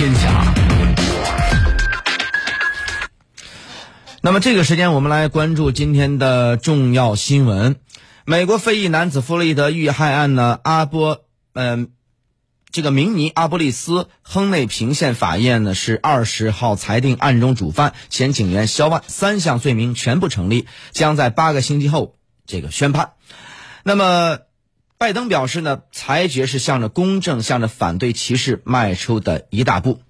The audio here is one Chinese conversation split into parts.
天下。那么这个时间，我们来关注今天的重要新闻。美国非裔男子弗洛伊德遇害案呢，阿波，嗯、这个明尼阿波利斯亨内平县法院呢是二十号裁定案中主犯前警员肖万三项罪名全部成立，将在八个星期后这个宣判。那么，拜登表示呢，裁决是向着公正、向着反对歧视迈出的一大步。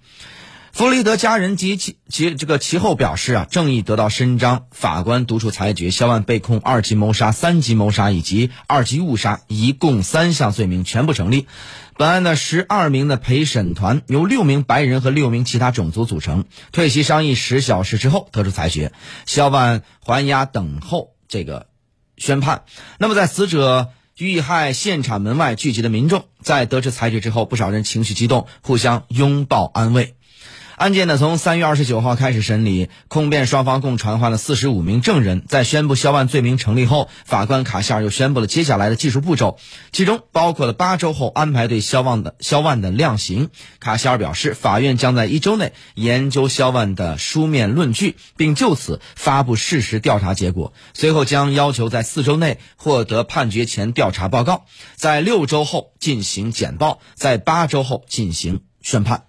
弗洛伊德家人及其其这个其后表示啊，正义得到伸张。法官读出裁决，肖万被控二级谋杀、三级谋杀以及二级误杀，一共三项罪名全部成立。本案的十二名的陪审团由六名白人和六名其他种族组成。退席商议十小时之后得出裁决，肖万还押等候这个宣判。那么在死者遇害现场门外聚集的民众，在得知裁决之后，不少人情绪激动，互相拥抱安慰。案件呢，从三月二十九号开始审理，控辩双方共传唤了四十五名证人。在宣布肖万罪名成立后，法官卡希尔又宣布了接下来的技术步骤，其中包括了八周后安排对肖万的肖万的量刑。卡希尔表示，法院将在一周内研究肖万的书面论据，并就此发布事实调查结果。随后将要求在四周内获得判决前调查报告，在六周后进行简报，在八周后进行宣判。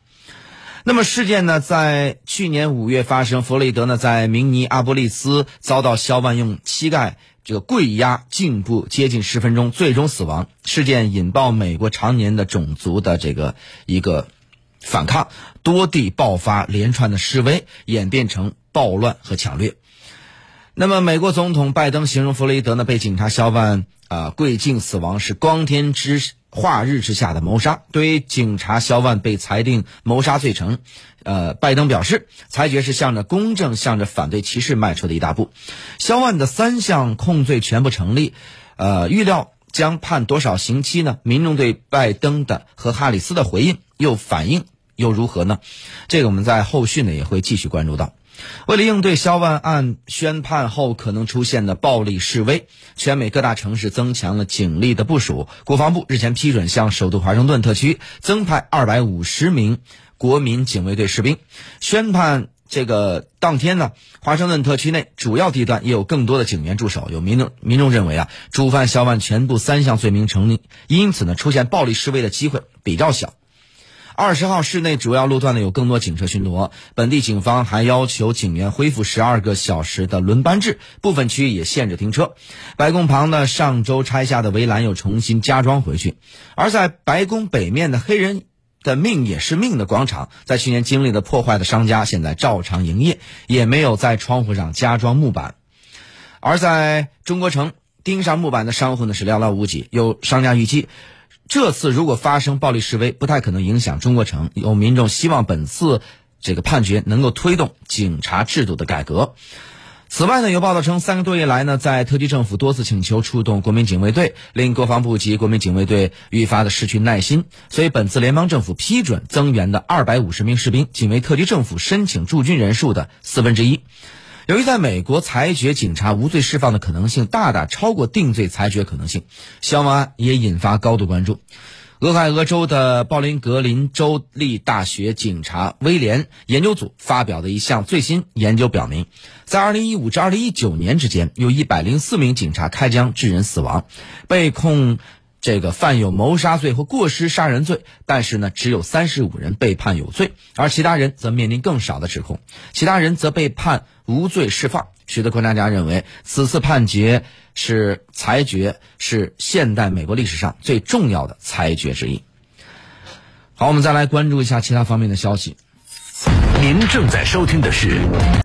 那么事件呢，在去年五月发生，弗雷德呢在明尼阿波利斯遭到肖万用膝盖这个跪压颈部接近十分钟，最终死亡。事件引爆美国常年的种族的这个一个反抗，多地爆发连串的示威，演变成暴乱和抢掠。那么，美国总统拜登形容弗洛伊德呢被警察肖万啊、跪颈死亡是光天之化日之下的谋杀。对于警察肖万被裁定谋杀罪成，呃，拜登表示，裁决是向着公正、向着反对歧视迈出的一大步。肖万的三项控罪全部成立，呃，预料将判多少刑期呢？民众对拜登的和哈里斯的回应又反应又如何呢？这个我们在后续呢也会继续关注到。为了应对肖万案宣判后可能出现的暴力示威，全美各大城市增强了警力的部署。国防部日前批准向首都华盛顿特区增派二百五十名国民警卫队士兵。宣判这个当天呢，华盛顿特区内主要地段也有更多的警员驻守。有民众民众认为啊，主犯肖万全部三项罪名成立，因此呢，出现暴力示威的机会比较小。二十号市内主要路段呢有更多警车巡逻，本地警方还要求警员恢复十二个小时的轮班制，部分区域也限制停车。白宫旁呢上周拆下的围栏又重新加装回去，而在白宫北面的黑人的命也是命的广场，在去年经历了破坏的商家现在照常营业，也没有在窗户上加装木板。而在中国城钉上木板的商户呢是寥寥无几，有商家预计。这次如果发生暴力示威，不太可能影响中国城。有民众希望本次这个判决能够推动警察制度的改革。此外呢，有报道称，三个多月来呢，在特区政府多次请求出动国民警卫队，令国防部及国民警卫队愈发的失去耐心。所以，本次联邦政府批准增援的二百五十名士兵，仅为特区政府申请驻军人数的四分之一。由于在美国裁决警察无罪释放的可能性大大超过定罪裁决可能性，肖万案也引发高度关注。俄亥俄州的鲍林格林州立大学警察威廉研究组发表的一项最新研究表明，在2015至2019年之间，有一百零四名警察开枪致人死亡，被控这个犯有谋杀罪或过失杀人罪，但是呢，只有三十五人被判有罪，而其他人则面临更少的指控，其他人则被判无罪释放。许多观察家认为，此次判决是裁决是现代美国历史上最重要的裁决之一。好，我们再来关注一下其他方面的消息。您正在收听的是